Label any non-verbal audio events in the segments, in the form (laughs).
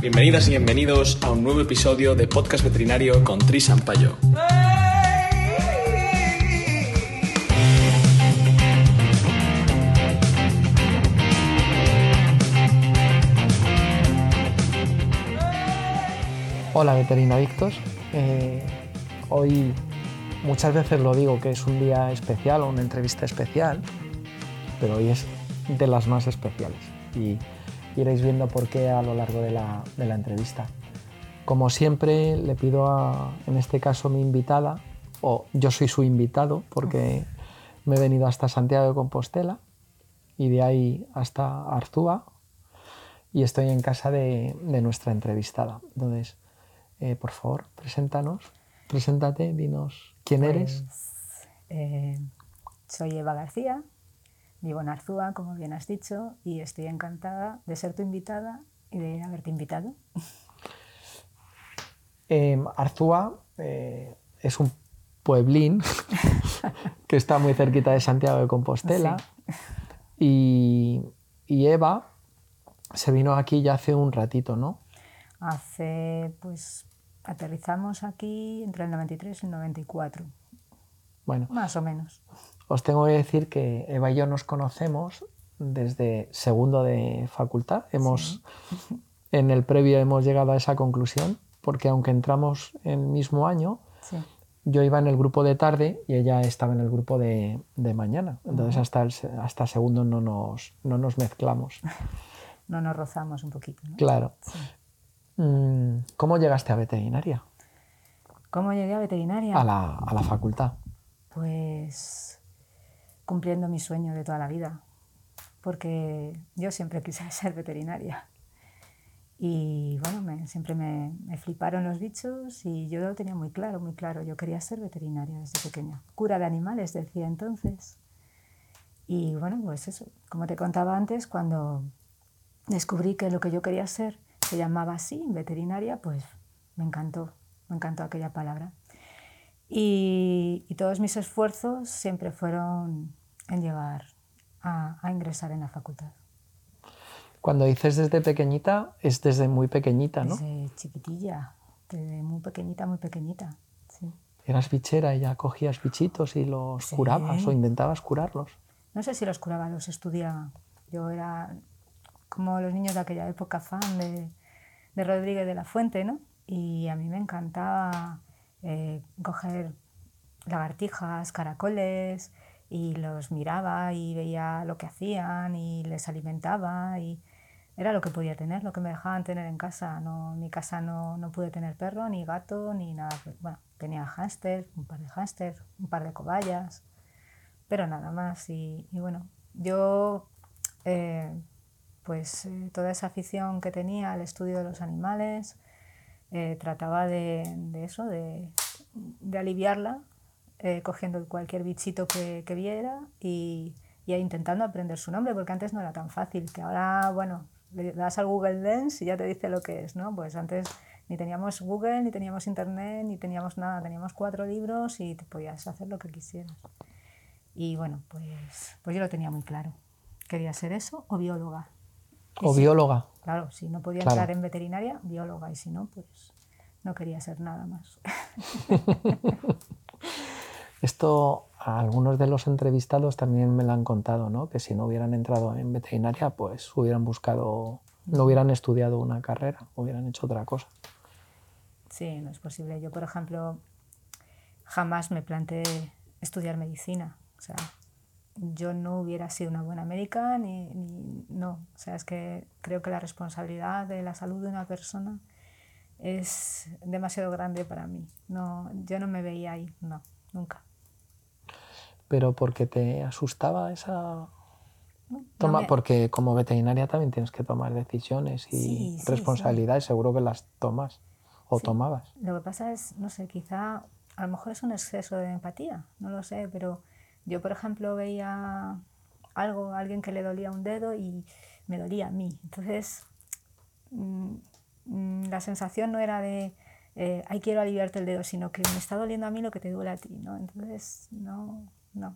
Bienvenidas y bienvenidos a un nuevo episodio de Podcast Veterinario con Tris Sampaio. Hola veterinadictos, eh, hoy muchas veces lo digo que es un día especial o una entrevista especial, pero hoy es de las más especiales y iréis viendo por qué a lo largo de la, de la entrevista. Como siempre le pido a, en este caso, mi invitada, o yo soy su invitado porque me he venido hasta Santiago de Compostela y de ahí hasta Arzúa y estoy en casa de, de nuestra entrevistada. Entonces, eh, por favor, preséntanos, preséntate, dinos quién eres. Pues, eh, soy Eva García, vivo en Arzúa, como bien has dicho, y estoy encantada de ser tu invitada y de haberte invitado. Eh, Arzúa eh, es un pueblín (laughs) que está muy cerquita de Santiago de Compostela y, y Eva se vino aquí ya hace un ratito, ¿no? Hace, pues, aterrizamos aquí entre el 93 y el 94, Bueno, más o menos. Os tengo que decir que Eva y yo nos conocemos desde segundo de facultad. Hemos, (laughs) En el previo hemos llegado a esa conclusión porque aunque entramos el mismo año, Sí. yo iba en el grupo de tarde y ella estaba en el grupo de, de mañana. Entonces hasta, el hasta segundo no nos, no nos mezclamos. (laughs) No nos rozamos un poquito. ¿no? Claro. Sí. Mm, ¿Cómo llegaste a veterinaria? ¿Cómo llegué a veterinaria? A la, a la facultad. Pues cumpliendo mi sueño de toda la vida, porque yo siempre (laughs) quise ser veterinaria. Y bueno, me- siempre me, me fliparon los bichos y yo lo tenía muy claro, muy claro. Yo quería ser veterinaria desde pequeña. Cura de animales, decía entonces. Y bueno, pues eso, como te contaba antes, cuando descubrí que lo que yo quería ser se llamaba así, veterinaria, pues me encantó, me encantó aquella palabra. Y, y todos mis esfuerzos siempre fueron en llegar a, a ingresar en la facultad. Cuando dices desde pequeñita, es desde muy pequeñita, ¿no? Desde chiquitilla, desde muy pequeñita, muy pequeñita. Sí. Eras bichera y ya cogías bichitos y los Sí. curabas o intentabas curarlos. No sé si los curaba, los estudiaba. Yo era como los niños de aquella época fan de, de Rodríguez de la Fuente, ¿no? Y a mí me encantaba eh, coger lagartijas, caracoles, y los miraba y veía lo que hacían y les alimentaba y era lo que podía tener, lo que me dejaban tener en casa. No, en mi casa no, no pude tener perro, ni gato, ni nada. Bueno, tenía hámster, un par de hámster, un par de cobayas, pero nada más. Y, bueno, yo, eh, pues eh, toda esa afición que tenía al estudio de los animales, eh, trataba de, eso, de aliviarla, eh, cogiendo cualquier bichito que, que viera y, y intentando aprender su nombre, porque antes no era tan fácil, que ahora, bueno, le das al Google Lens y ya te dice lo que es, ¿no? Pues antes ni teníamos Google, ni teníamos Internet, ni teníamos nada, teníamos cuatro libros y te podías hacer lo que quisieras. Y bueno, pues, pues yo lo tenía muy claro. Quería ser eso o bióloga. Y O si- bióloga. Claro, si no podía Claro. entrar en veterinaria, bióloga, y si no, pues no quería ser nada más. (laughs) Esto a algunos de los entrevistados también me lo han contado, ¿no? Que si no hubieran entrado en veterinaria, pues hubieran buscado, no hubieran estudiado una carrera, hubieran hecho otra cosa. Sí, no es posible. Yo, por ejemplo, jamás me planteé estudiar medicina. O sea, yo no hubiera sido una buena médica ni, ni- no. O sea, es que creo que la responsabilidad de la salud de una persona es demasiado grande para mí. No, yo no me veía ahí, no, nunca. Pero porque te asustaba esa toma, no me- porque como veterinaria también tienes que tomar decisiones y Sí, sí, responsabilidades, seguro que las tomas o tomabas. Lo que pasa es, no sé, quizá a lo mejor es un exceso de empatía, no lo sé, pero yo, por ejemplo, veía algo, a alguien que le dolía un dedo y me dolía a mí. Entonces, mm, mm, la sensación no era de, eh, ay, quiero aliviarte el dedo, sino que me está doliendo a mí lo que te duele a ti, ¿no? Entonces, no, no,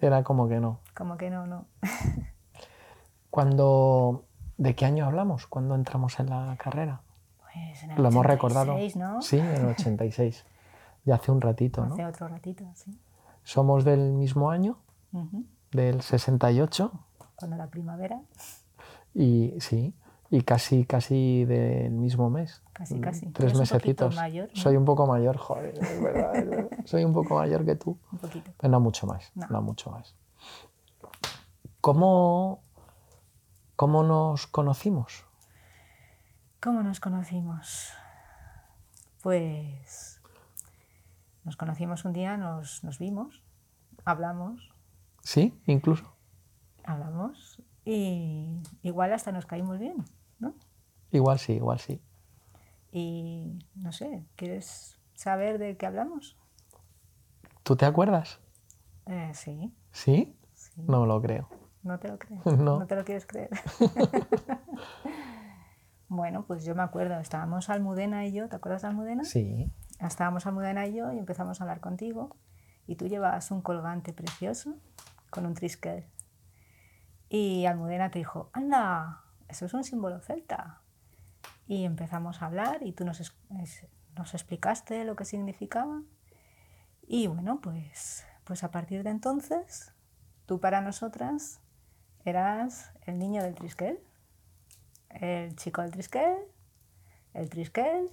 Era como que no. como que no, no. (laughs) Cuando ¿De qué año hablamos cuando entramos en la carrera? Pues en el Lo hemos 86, recordado. ¿no? Sí, en el 86. (laughs) ya hace un ratito, ¿no? Hace otro ratito, sí. Somos del mismo año, del 68, Cuando la primavera, y sí, y casi, casi del mismo mes. Casi, Mm, casi. Tres eres un mesecitos. mayor, ¿no? Soy un poco mayor, joder, es verdad, es verdad. (laughs) Soy un poco mayor que tú. un poquito. Pero no mucho más, No. no, mucho más. ¿Cómo, ¿Cómo nos conocimos? ¿Cómo nos conocimos? Pues nos conocimos un día, nos, nos vimos, hablamos, ¿Sí? Incluso. hablamos y igual hasta nos caímos bien, ¿no? Igual sí, igual sí. Y no sé, ¿quieres saber de qué hablamos? ¿Tú te acuerdas? Eh, sí, ¿Sí? sí. No lo creo. ¿No te lo crees? (laughs) No. te lo quieres creer? (laughs) bueno, pues yo me acuerdo, estábamos Almudena y yo, ¿te acuerdas de Almudena? Sí. Estábamos Almudena y yo y empezamos a hablar contigo y tú llevabas un colgante precioso con un trisquel. Y Almudena te dijo, anda, eso es un símbolo celta. Y empezamos a hablar y tú nos, nos explicaste lo que significaba. Y bueno, pues, pues a partir de entonces, tú para nosotras eras el niño del trisquel, el chico del trisquel, el trisquel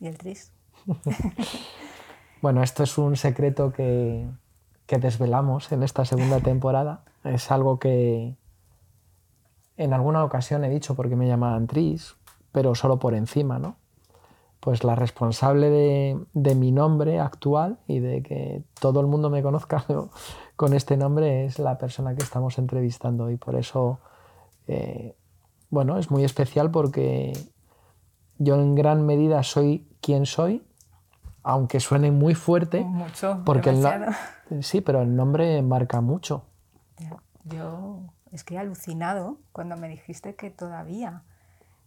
y el tris. (laughs) Bueno, esto es un secreto que, que desvelamos en esta segunda temporada. Es algo que en alguna ocasión he dicho porque me llamaban Tris, pero solo por encima, ¿no? Pues la responsable de, de mi nombre actual y de que todo el mundo me conozca (laughs) con este nombre es la persona que estamos entrevistando y por eso, eh, bueno, es muy especial porque yo en gran medida soy quien soy, aunque suene muy fuerte, Mucho, porque el no- sí, pero el nombre marca mucho. Yo es que he alucinado cuando me dijiste que todavía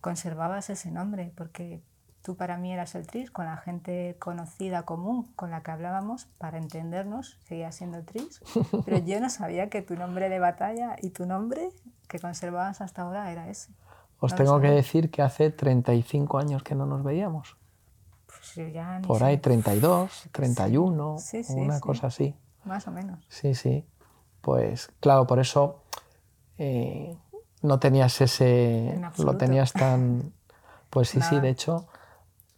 conservabas ese nombre, porque tú para mí eras el Tris, con la gente conocida común con la que hablábamos, para entendernos, seguía siendo Tris, (laughs) pero yo no sabía que tu nombre de batalla y tu nombre que conservabas hasta ahora era ese. Os No tengo que decir que hace 35 años que no nos veíamos. Pues yo ya Por sé, ahí 32, 31, Sí, sí, una sí. cosa así. Más o menos. Sí, sí. Pues claro, por eso eh, no tenías ese... Lo tenías tan... Pues sí, sí, Nada. de hecho,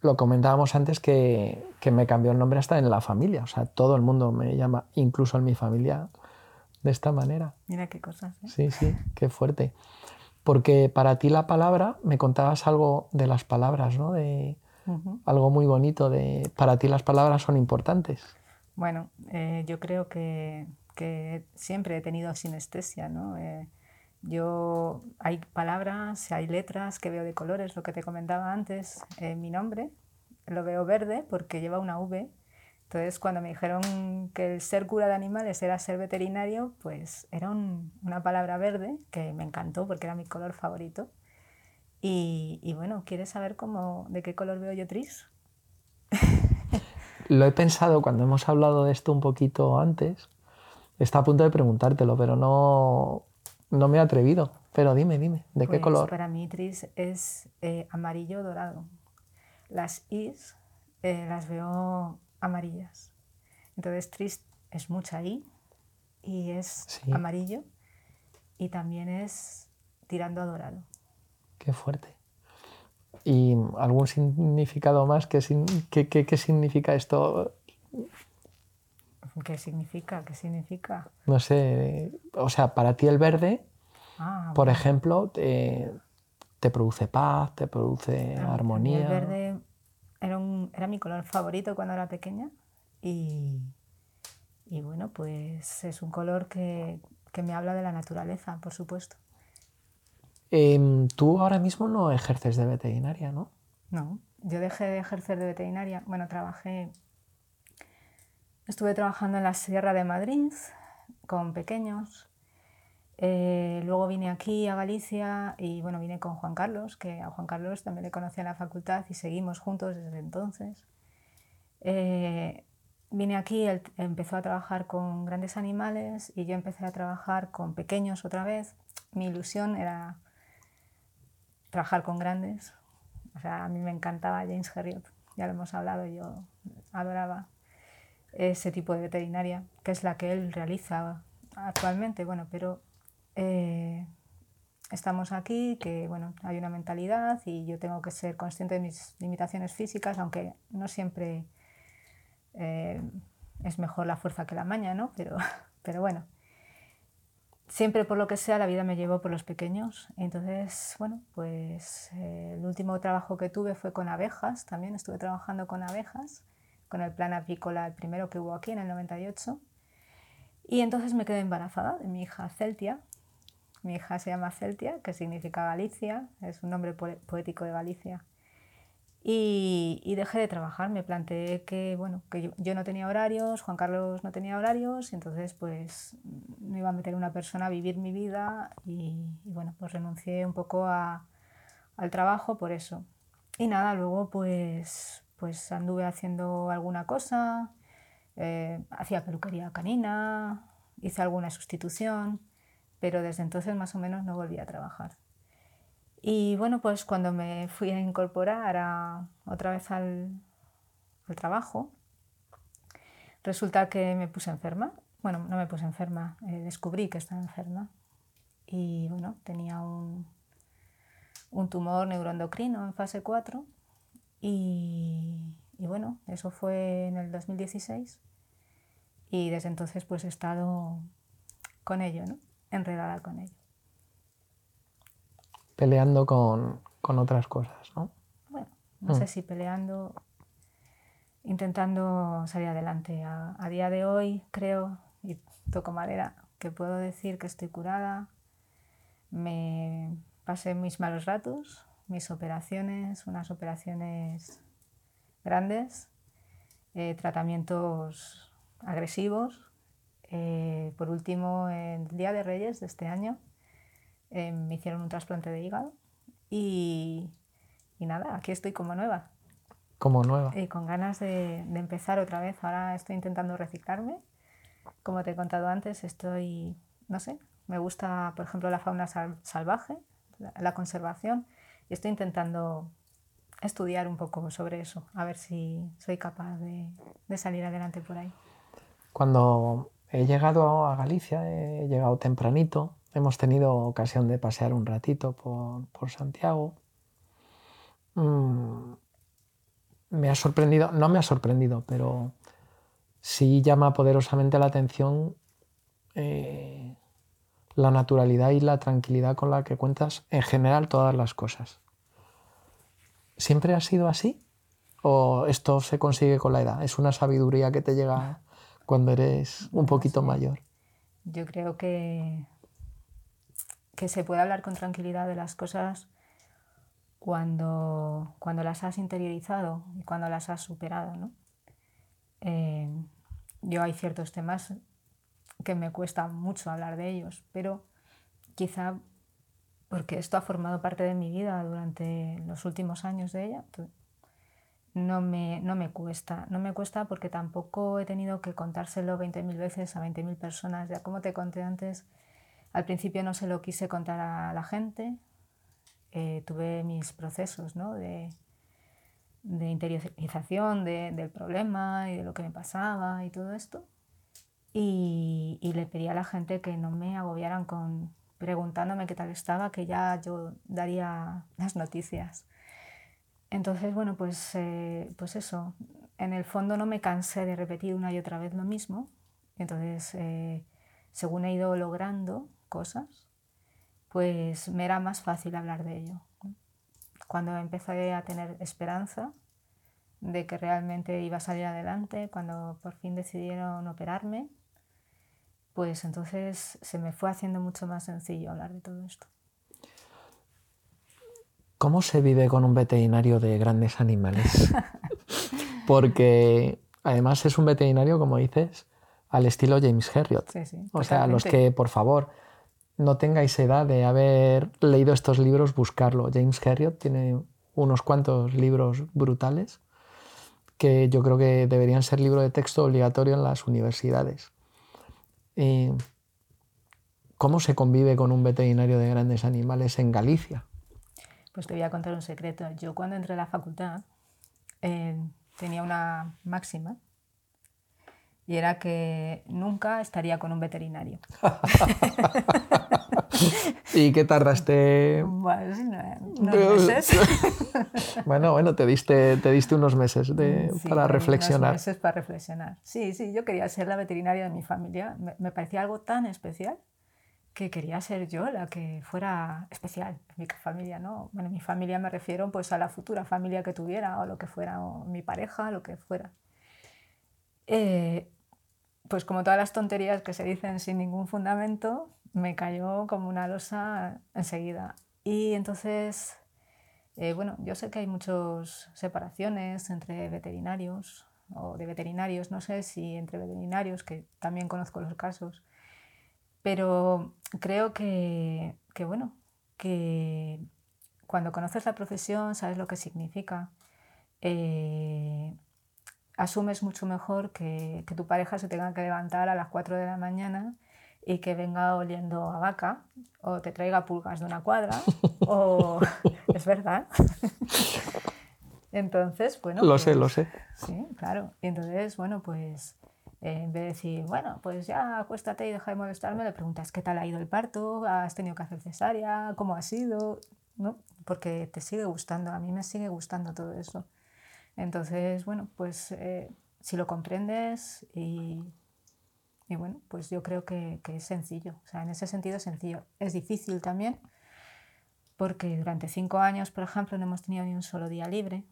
lo comentábamos antes que, que me cambió el nombre hasta en la familia. O sea, todo el mundo me llama, incluso en mi familia, de esta manera. Mira qué cosas. ¿eh? Sí, sí, qué fuerte. Porque para ti la palabra, me contabas algo de las palabras, ¿no? De Ujú. algo muy bonito de para ti las palabras son importantes. Bueno, eh, yo creo que, que siempre he tenido sinestesia, ¿no? Eh, yo hay palabras, hay letras que veo de colores, lo que te comentaba antes, eh, mi nombre lo veo verde porque lleva una V. Entonces, cuando me dijeron que el ser cura de animales era ser veterinario, pues era un- una palabra verde que me encantó porque era mi color favorito. Y, y bueno, ¿quieres saber cómo, de qué color veo yo Tris? (laughs) Lo he pensado cuando hemos hablado de esto un poquito antes. Está a punto de preguntártelo, pero no, no me he atrevido. Pero dime, dime, ¿de qué Pues color? Para mí Tris es eh, amarillo dorado. Las Is eh, las veo amarillas. Entonces Tris es mucha I y es Sí. amarillo y también es tirando a dorado. Qué fuerte. ¿Y algún significado más? ¿Qué, sin- qué- qué- qué significa esto? ¿Qué significa? ¿Qué significa? No sé, o sea, para ti el verde, Ah, por ejemplo, te, te produce paz, te produce armonía. El verde era, un- era mi color favorito cuando era pequeña y, y bueno, pues es un color que, que me habla de la naturaleza, por supuesto. Em, tú ahora mismo no ejerces de veterinaria, ¿no? No, yo dejé de ejercer de veterinaria. Bueno, trabajé, estuve trabajando en la Sierra de Madrid con pequeños. Eh, luego vine aquí a Galicia y bueno, vine con Juan Carlos, que a Juan Carlos también le conocí en la facultad y seguimos juntos desde entonces. Eh, vine aquí, él empezó a trabajar con grandes animales y yo empecé a trabajar con pequeños otra vez. Mi ilusión era trabajar con grandes. O sea, a mí me encantaba James Herriot, ya lo hemos hablado, yo adoraba ese tipo de veterinaria, que es la que él realiza actualmente, bueno, pero eh, estamos aquí, que bueno, hay una mentalidad y yo tengo que ser consciente de mis limitaciones físicas, aunque no siempre eh, es mejor la fuerza que la maña, ¿no? Pero, (laughs) pero bueno, siempre por lo que sea la vida me llevó por los pequeños. Entonces, bueno, pues eh, el último trabajo que tuve fue con abejas, también estuve trabajando con abejas, con el plan apícola, el primero que hubo aquí en el 98. Y entonces me quedé embarazada de mi hija Celtia, mi hija se llama Celtia, que significa Galicia, es un nombre poético de Galicia. Y, dejé de trabajar, me planteé que, bueno, que yo, no tenía horarios, Juan Carlos no tenía horarios, y entonces pues me iba a meter una persona a vivir mi vida y, bueno, pues renuncié un poco al trabajo por eso. Y nada, luego pues, pues anduve haciendo alguna cosa, eh, hacía peluquería canina, hice alguna sustitución, pero desde entonces más o menos no volví a trabajar. Y bueno, pues cuando me fui a incorporar otra vez al, trabajo, resulta que me puse enferma. Bueno, no me puse enferma, eh, descubrí que estaba enferma. Y bueno, tenía un, un tumor neuroendocrino en fase 4. Y, y bueno, eso fue en el 2016. Y desde entonces pues he estado con ello, ¿no? enredada con ello. Peleando con, otras cosas, ¿no? Bueno, no sé mm. si peleando, intentando salir adelante. A, día de hoy creo, y toco madera, que puedo decir que estoy curada. Me pasé mis malos ratos, mis operaciones, unas operaciones grandes, eh, tratamientos agresivos, eh, por último, el Día de Reyes de este año eh, me hicieron un trasplante de hígado y, y, nada, aquí estoy como nueva. Como nueva. Y con ganas de, de, empezar otra vez. Ahora estoy intentando reciclarme. Como te he contado antes, estoy, no sé, me gusta, por ejemplo, la fauna salvaje, la, conservación, y estoy intentando estudiar un poco sobre eso, a ver si soy capaz de, salir adelante por ahí. Cuando He llegado a Galicia, he llegado tempranito, hemos tenido ocasión de pasear un ratito por, Santiago. Mm, me ha sorprendido, no me ha sorprendido, pero sí llama poderosamente la atención eh, la naturalidad y la tranquilidad con la que cuentas en general todas las cosas. ¿Siempre ha sido así? ¿O esto se consigue con la edad? ¿Es una sabiduría que te llega cuando eres un poquito mayor? Yo creo que, que se puede hablar con tranquilidad de las cosas cuando, cuando las has interiorizado y cuando las has superado. ¿no? Eh, yo hay ciertos temas que me cuesta mucho hablar de ellos, pero quizá porque esto ha formado parte de mi vida durante los últimos años de ella, no me, no me cuesta. No me cuesta porque tampoco he tenido que contárselo 20.000 veces a 20.000 personas. Ya como te conté antes, al principio no se lo quise contar a la gente. Eh, tuve mis procesos ¿no? de, de interiorización del problema y de lo que me pasaba y todo esto. Y, y le pedí a la gente que no me agobiaran con preguntándome qué tal estaba, que ya yo daría las noticias. Entonces, bueno, pues, eh, pues eso, en el fondo no me cansé de repetir una y otra vez lo mismo. Entonces, eh, según he ido logrando cosas, pues me era más fácil hablar de ello. Cuando empecé a tener esperanza de que realmente iba a salir adelante, cuando por fin decidieron operarme, pues entonces se me fue haciendo mucho más sencillo hablar de todo esto. ¿Cómo se vive con un veterinario de grandes animales? (laughs) Porque además es un veterinario, como dices, al estilo James Herriot. o sea, los que, por favor, no tengáis edad de haber leído estos libros, buscarlo. James Herriot tiene unos cuantos libros brutales que yo creo que deberían ser libro de texto obligatorio en las universidades. ¿Cómo se convive con un veterinario de grandes animales en Galicia? Pues te voy a contar un secreto. Yo cuando entré a la facultad eh, tenía una máxima y era que nunca estaría con un veterinario. (laughs) (laughs) ¿Y qué tardaste? Bueno, unos meses. (laughs) Bueno, bueno, te diste, te diste unos meses de- Sí, para unos reflexionar. meses para reflexionar. Sí, sí, yo quería ser la veterinaria de mi familia. Me, me parecía algo tan especial que quería ser yo la que fuera especial en mi familia, ¿no? Bueno, mi familia me refiero pues a la futura familia que tuviera o lo que fuera, o mi pareja, lo que fuera. Eh, pues como todas las tonterías que se dicen sin ningún fundamento, me cayó como una losa enseguida. Y entonces, eh, bueno, yo sé que hay muchas separaciones entre veterinarios o de veterinarios, no sé si entre veterinarios, que también conozco los casos, pero creo que, que, bueno, que cuando conoces la profesión sabes lo que significa. eh, asumes mucho mejor que, que tu pareja se tenga que levantar a las 4 de la mañana y que venga oliendo a vaca o te traiga pulgas de una cuadra o (laughs) es verdad. (laughs) Entonces, bueno. Lo sé, pues, lo sé. Sí, claro. Y entonces, bueno, pues eh, en vez de decir, bueno, pues ya acuéstate y deja de molestarme, le preguntas qué tal ha ido el parto, has tenido que hacer cesárea, cómo ha sido, ¿no? Porque te sigue gustando, a mí me sigue gustando todo eso. Entonces, bueno, pues eh, si lo comprendes y, y bueno, pues yo creo que, que es sencillo. O sea, en ese sentido es sencillo. Es difícil también porque durante cinco años, por ejemplo, no hemos tenido ni un solo día libre.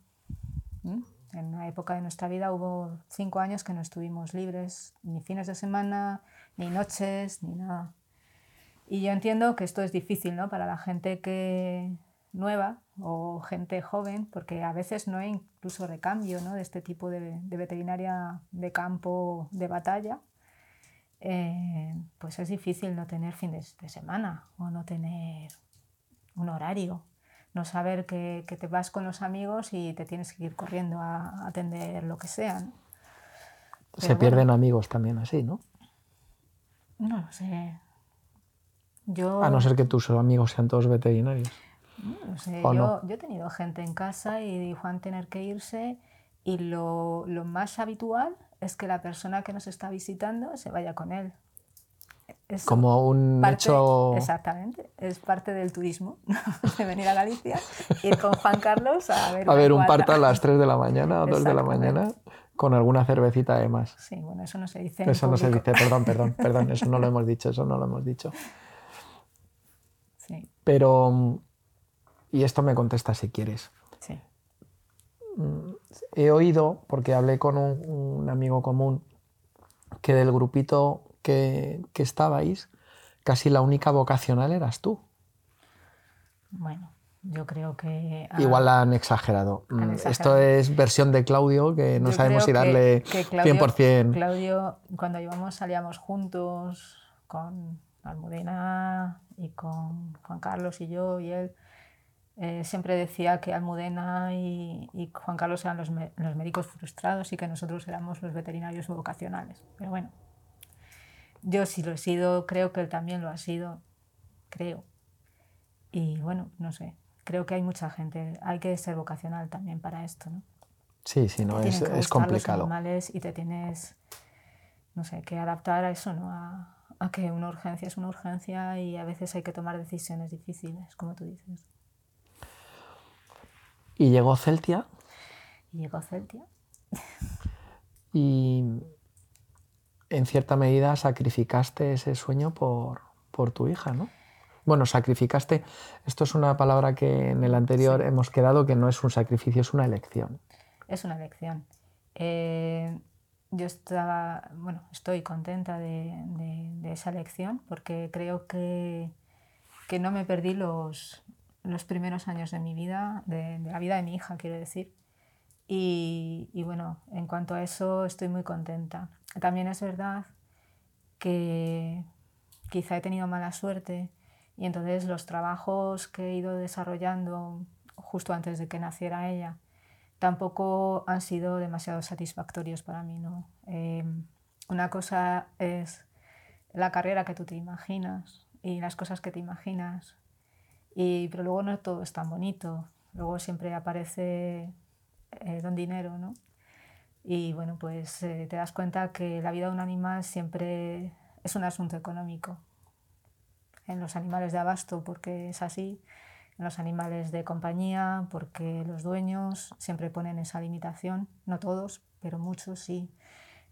¿Mm? En una época de nuestra vida hubo cinco años que no estuvimos libres, ni fines de semana, ni noches, ni nada. Y yo entiendo que esto es difícil ¿no? para la gente que nueva o gente joven, porque a veces no hay incluso recambio ¿no? de este tipo de, de veterinaria de campo de batalla. Eh, pues es difícil no tener fines de semana o no tener un horario, no saber que, que, te vas con los amigos y te tienes que ir corriendo a, a atender lo que sea. ¿no? Se Pero pierden bueno, amigos también así, ¿no? No lo sé. Yo, a no ser que tus amigos sean todos veterinarios. No sé, yo, no? yo, he tenido gente en casa y Juan tener que irse y lo, lo, más habitual es que la persona que nos está visitando se vaya con él. Es Como un parte, hecho... Exactamente, es parte del turismo, (laughs) de venir a Galicia, ir con Juan Carlos a ver, a ver un parto a las 3 de la mañana o 2 de la mañana con alguna cervecita además. Sí, bueno, eso no se dice. Eso no se dice, perdón, perdón, (laughs) perdón, eso no lo hemos dicho, eso no lo hemos dicho. Sí. Pero, y esto me contesta si quieres. Sí. He oído, porque hablé con un, un amigo común, que del grupito que, que, estabais, casi la única vocacional eras tú. Bueno, yo creo que... Ah, Igual la han exagerado. han exagerado. Esto es versión de Claudio, que no yo sabemos si darle que, que Claudio, 100%. Claudio, cuando íbamos, salíamos juntos con Almudena y con Juan Carlos y yo y él. Eh, siempre decía que Almudena y, y Juan Carlos eran los, me, los, médicos frustrados y que nosotros éramos los veterinarios vocacionales. Pero bueno, yo sí lo he sido, creo que él también lo ha sido, creo. Y bueno, no sé, creo que hay mucha gente, hay que ser vocacional también para esto, ¿no? Sí, sí, no, te es, es complicado. Los animales y te tienes, no sé, que adaptar a eso, ¿no? A, a que una urgencia es una urgencia y a veces hay que tomar decisiones difíciles, como tú dices. Y llegó Celtia. Y llegó Celtia. y en cierta medida sacrificaste ese sueño por, por, tu hija, ¿no? Bueno, sacrificaste, esto es una palabra que en el anterior sí. hemos quedado que no es un sacrificio, es una elección. Es una elección. Eh, yo estaba, bueno, estoy contenta de, de, de, esa elección porque creo que, que no me perdí los, los primeros años de mi vida, de, la vida de mi hija, quiero decir. Y, bueno, en cuanto a eso estoy muy contenta. También es verdad que quizá he tenido mala suerte y entonces los trabajos que he ido desarrollando justo antes de que naciera ella tampoco han sido demasiado satisfactorios para mí. ¿no? Eh, una cosa es la carrera que tú te imaginas y las cosas que te imaginas Y, pero luego no todo es tan bonito. Luego siempre aparece eh, don dinero, ¿no? Y bueno, pues eh, te das cuenta que la vida de un animal siempre es un asunto económico. En los animales de abasto, porque es así, en los animales de compañía, porque los dueños siempre ponen esa limitación, no todos, pero muchos sí.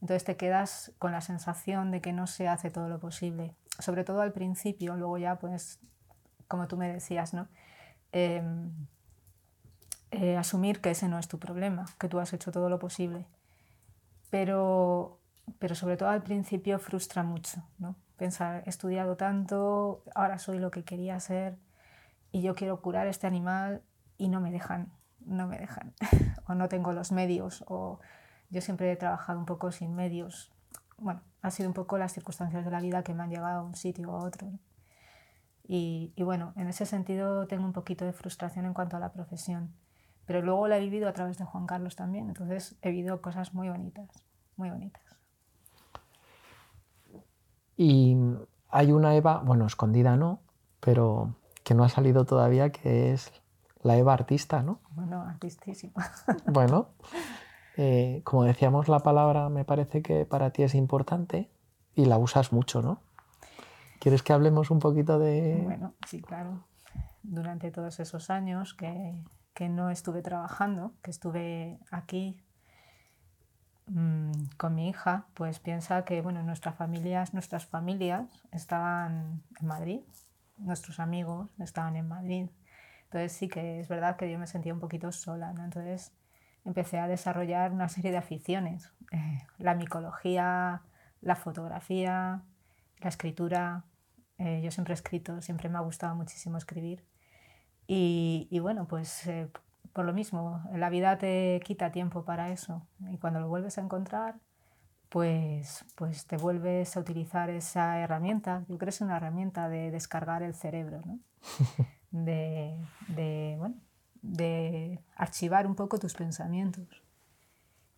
Entonces te quedas con la sensación de que no se hace todo lo posible, sobre todo al principio, luego ya pues, como tú me decías, ¿no? Em, eh, asumir que ese no es tu problema, que tú has hecho todo lo posible. Pero, pero sobre todo al principio frustra mucho, ¿no? Pensar, he estudiado tanto, ahora soy lo que quería ser y yo quiero curar este animal y no me dejan, no me dejan, (laughs) o no tengo los medios, o yo siempre he trabajado un poco sin medios. Bueno, ha sido un poco las circunstancias de la vida que me han llevado a un sitio o a otro. Y, y, bueno, en ese sentido tengo un poquito de frustración en cuanto a la profesión. Pero luego la he vivido a través de Juan Carlos también, entonces he vivido cosas muy bonitas, muy bonitas. Y hay una Eva, bueno, escondida no, pero que no ha salido todavía, que es la Eva artista, ¿no? Bueno, artistísima. (laughs) Bueno, eh, como decíamos, la palabra me parece que para ti es importante y la usas mucho, ¿no? ¿Quieres que hablemos un poquito de...? Bueno, sí, claro. Durante todos esos años que, que no estuve trabajando, que estuve aquí mmm, con mi hija, pues piensa que bueno, nuestras familias, nuestras familias estaban en Madrid, nuestros amigos estaban en Madrid. Entonces sí que es verdad que yo me sentía un poquito sola. Entonces empecé a desarrollar una serie de aficiones, eh, la micología, la fotografía, la escritura. Eh, yo siempre he escrito, siempre me ha gustado muchísimo escribir. Y, y bueno, pues eh, por lo mismo, la vida te quita tiempo para eso y cuando lo vuelves a encontrar, pues, pues te vuelves a utilizar esa herramienta. Yo creo que es una herramienta de descargar el cerebro, ¿no? (laughs) de, de, bueno, de archivar un poco tus pensamientos.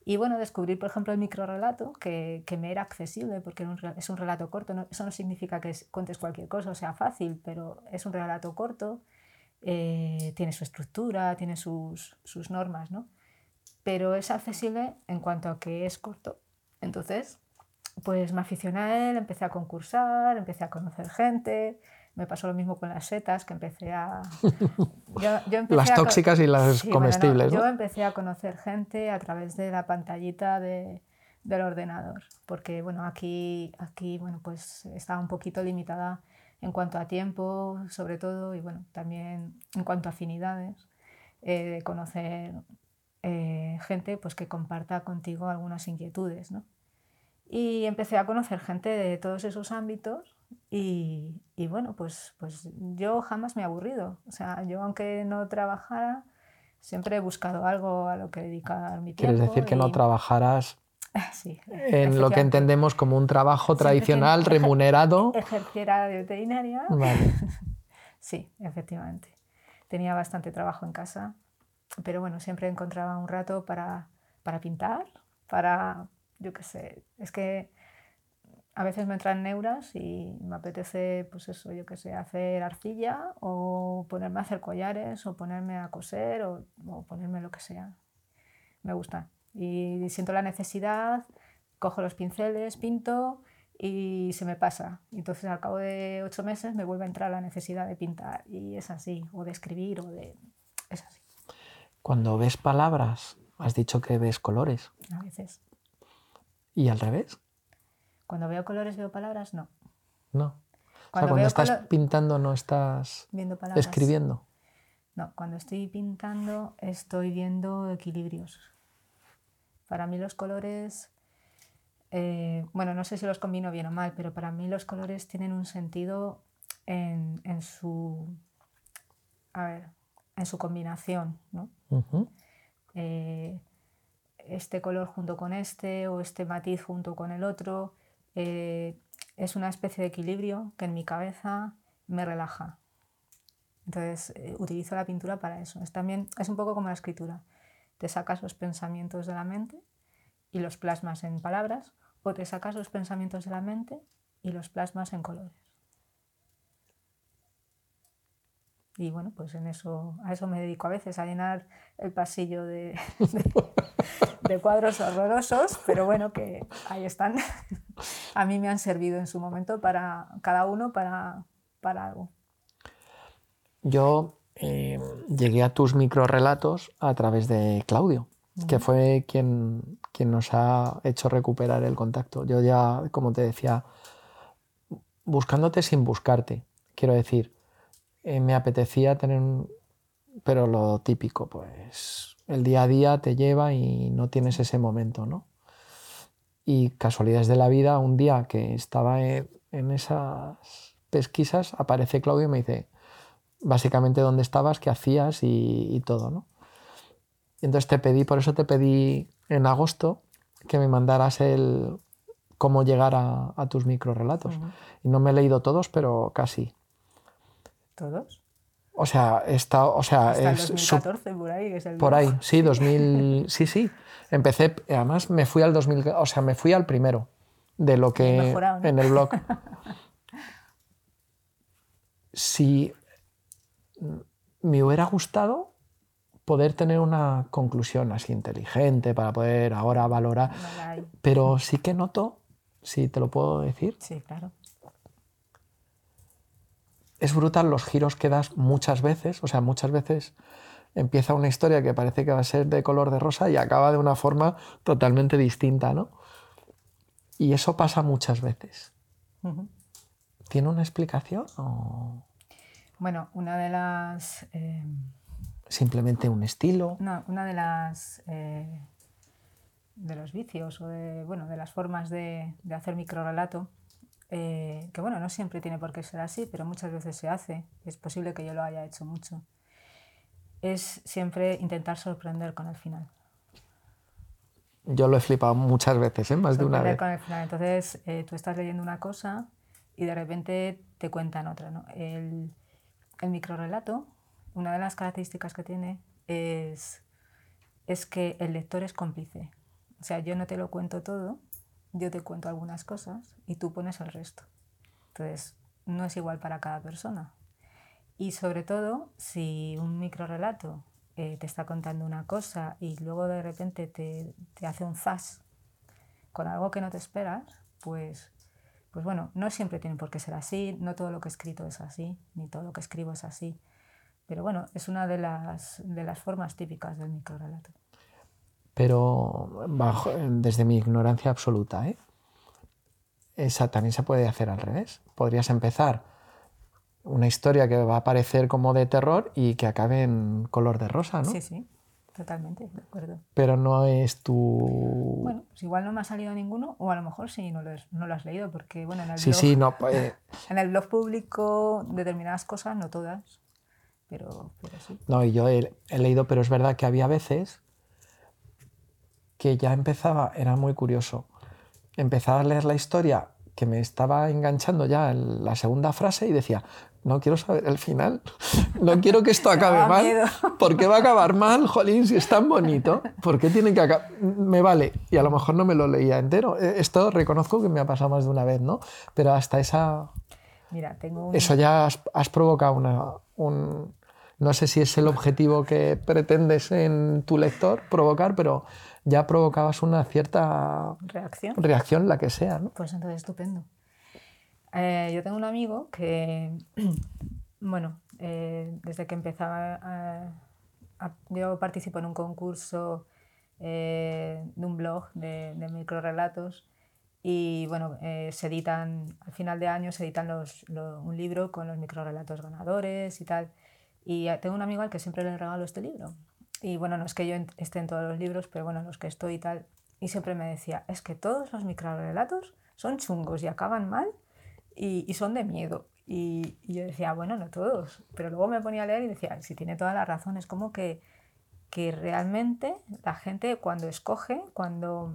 Y bueno, descubrir, por ejemplo, el microrelato, que, que me era accesible, porque es un relato corto. ¿no? Eso no significa que cuentes cualquier cosa o sea fácil, pero es un relato corto eh, tiene su estructura, tiene sus, sus normas, ¿no? Pero es accesible en cuanto a que es corto. Entonces, pues me aficioné a él, empecé a concursar, empecé a conocer gente, me pasó lo mismo con las setas, que empecé a... (laughs) las tóxicas y las comestibles. Yo empecé a conocer gente a través de la pantallita de, del ordenador, porque bueno, aquí, aquí bueno, pues estaba un poquito limitada en cuanto a tiempo, sobre todo, y bueno, también en cuanto a afinidades, eh, de conocer eh, gente pues, que comparta contigo algunas inquietudes. ¿no? Y empecé a conocer gente de todos esos ámbitos y, y, bueno, pues, pues yo jamás me he aburrido. O sea, yo aunque no trabajara, siempre he buscado algo a lo que dedicar mi tiempo. ¿Quieres decir que no trabajaras (laughs) Sí, en lo que entendemos como un trabajo tradicional remunerado. (laughs) Ejerciera de veterinaria. (laughs) Sí, efectivamente. Tenía bastante trabajo en casa, pero bueno, siempre encontraba un rato para, para pintar, para, yo qué sé, es que a veces me entran neuras y me apetece, pues eso, yo qué sé, hacer arcilla o ponerme a hacer collares o ponerme a coser o, o ponerme lo que sea. Me gusta y siento la necesidad, cojo los pinceles, pinto y se me pasa. Entonces al cabo de ocho meses me vuelve a entrar la necesidad de pintar y es así, o de escribir, o de... es así. Cuando ves palabras, has dicho que ves colores. A veces. ¿Y al revés? Cuando veo colores veo palabras, no. No. Cuando, cuando estás pintando no estás viendo escribiendo. No, cuando estoy pintando estoy viendo equilibrios. Para mí los colores, eh, bueno, no sé si los combino bien o mal, pero para mí los colores tienen un sentido en, su, a ver, en su combinación, ¿no? Eh, este color junto con este o este matiz junto con el otro eh, es una especie de equilibrio que en mi cabeza me relaja. Entonces utilizo la pintura para eso. Es, también, es un poco como la escritura te sacas los pensamientos de la mente y los plasmas en palabras, o te sacas los pensamientos de la mente y los plasmas en colores. Y bueno, pues en eso, a eso me dedico a veces, a llenar el pasillo de, (laughs) de, cuadros horrorosos, pero bueno, que ahí están. (laughs) A mí me han servido en su momento para cada uno para, para algo. Yo eh, llegué a tus microrelatos a través de Claudio, que fue quien, quien nos ha hecho recuperar el contacto. Yo ya, como te decía, buscándote sin buscarte, quiero decir, eh, me apetecía tener un... Pero lo típico, pues el día a día te lleva y no tienes ese momento, ¿no? Y casualidades de la vida, un día que estaba en, esas pesquisas, aparece Claudio y me dice básicamente dónde estabas, qué hacías y, todo, ¿no? Y entonces te pedí, por eso te pedí en agosto que me mandaras el cómo llegar a, tus microrelatos. Y no me he leído todos, pero casi. ¿Todos? O sea, está, o sea, es 2014 por ahí, es el Por ahí, sí, 2000, sí, sí. Empecé, además me fui al 2000, o sea, me fui al primero de lo que en el blog. (laughs) si me hubiera gustado poder tener una conclusión así inteligente para poder ahora valorar, pero sí que noto, si te lo puedo decir. Sí, claro es brutal los giros que das muchas veces, o sea, muchas veces empieza una historia que parece que va a ser de color de rosa y acaba de una forma totalmente distinta, ¿no? Y eso pasa muchas veces. ¿Tiene una explicación? Bueno, una de las... Eh, Simplemente un estilo. No, una de las... Eh, de los vicios o de, bueno, de las formas de, de hacer microrelato eh, que bueno, no siempre tiene por qué ser así, pero muchas veces se hace, es posible que yo lo haya hecho mucho, es siempre intentar sorprender con el final. Yo lo he flipado muchas veces, ¿eh? más de una vez. Con el final. Entonces, eh, tú estás leyendo una cosa y de repente te cuentan otra. ¿no? El, el microrelato, una de las características que tiene es, es que el lector es cómplice. O sea, yo no te lo cuento todo, yo te cuento algunas cosas y tú pones el resto. Entonces, no es igual para cada persona. Y sobre todo, si un microrelato eh, te está contando una cosa y luego de repente te, te, hace un zas con algo que no te esperas, pues, pues bueno, no siempre tiene por qué ser así, no todo lo que he escrito es así, ni todo lo que escribo es así. Pero bueno, es una de las, de las formas típicas del microrelato pero bajo, desde mi ignorancia absoluta, ¿eh? esa también se puede hacer al revés. Podrías empezar una historia que va a parecer como de terror y que acabe en color de rosa, ¿no? Sí, sí, totalmente, de acuerdo. Pero no es tu... Bueno, pues igual no me ha salido ninguno, o a lo mejor sí, no lo, no lo has leído, porque bueno, en el, sí, blog, sí, no, pues, (laughs) en el blog público determinadas cosas, no todas, pero, pero sí. No, y yo he, he leído, pero es verdad que había veces que ya empezaba, era muy curioso, empezaba a leer la historia que me estaba enganchando ya en la segunda frase y decía, no quiero saber el final, (laughs) no quiero que esto (laughs) acabe mal, (laughs) porque va a acabar mal, jolín, si es tan bonito, ¿por qué tiene que acabar? Me vale, y a lo mejor no me lo leía entero. E, esto reconozco que me ha pasado más de una vez, ¿no? Pero hasta esa... Mira, tengo Eso ya has, provocado una, un... No sé si es el objetivo que pretendes en tu lector provocar, pero ya provocabas una cierta reacción, reacción la que sea. ¿no? Pues entonces estupendo. Eh, yo tengo un amigo que, (clears throat) bueno, eh, desde que empezaba, yo participo en un concurso eh, de un blog de, de microrelatos y bueno, se editan, al final de año se editan los, un libro con los microrelatos ganadores y tal. Y tengo un amigo al que siempre le regalo este libro. Y bueno, no es que yo esté en todos los libros, pero bueno, los que estoy y tal. Y siempre me decía, es que todos los microrelatos son chungos y acaban mal y, son de miedo. Y, yo decía, bueno, no todos. Pero luego me ponía a leer y decía, si tiene toda la razón, es como que, que realmente la gente cuando escoge, cuando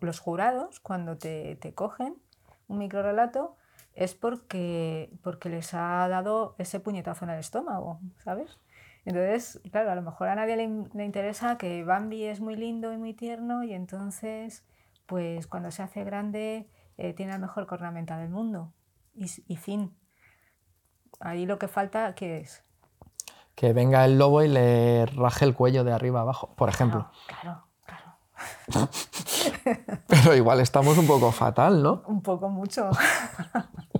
los jurados, cuando te, te cogen un microrelato, es porque, porque les ha dado ese puñetazo en el estómago, ¿sabes? Entonces, claro, a lo mejor a nadie le, interesa que Bambi es muy lindo y muy tierno y entonces, pues cuando se hace grande, eh, tiene la mejor cornamenta del mundo. Y, fin. Ahí lo que falta, ¿qué es? que venga el lobo y le raje el cuello de arriba abajo, por ejemplo. Claro, claro. (laughs) Pero igual estamos un poco fatal, ¿no? (laughs) Un poco mucho. (laughs)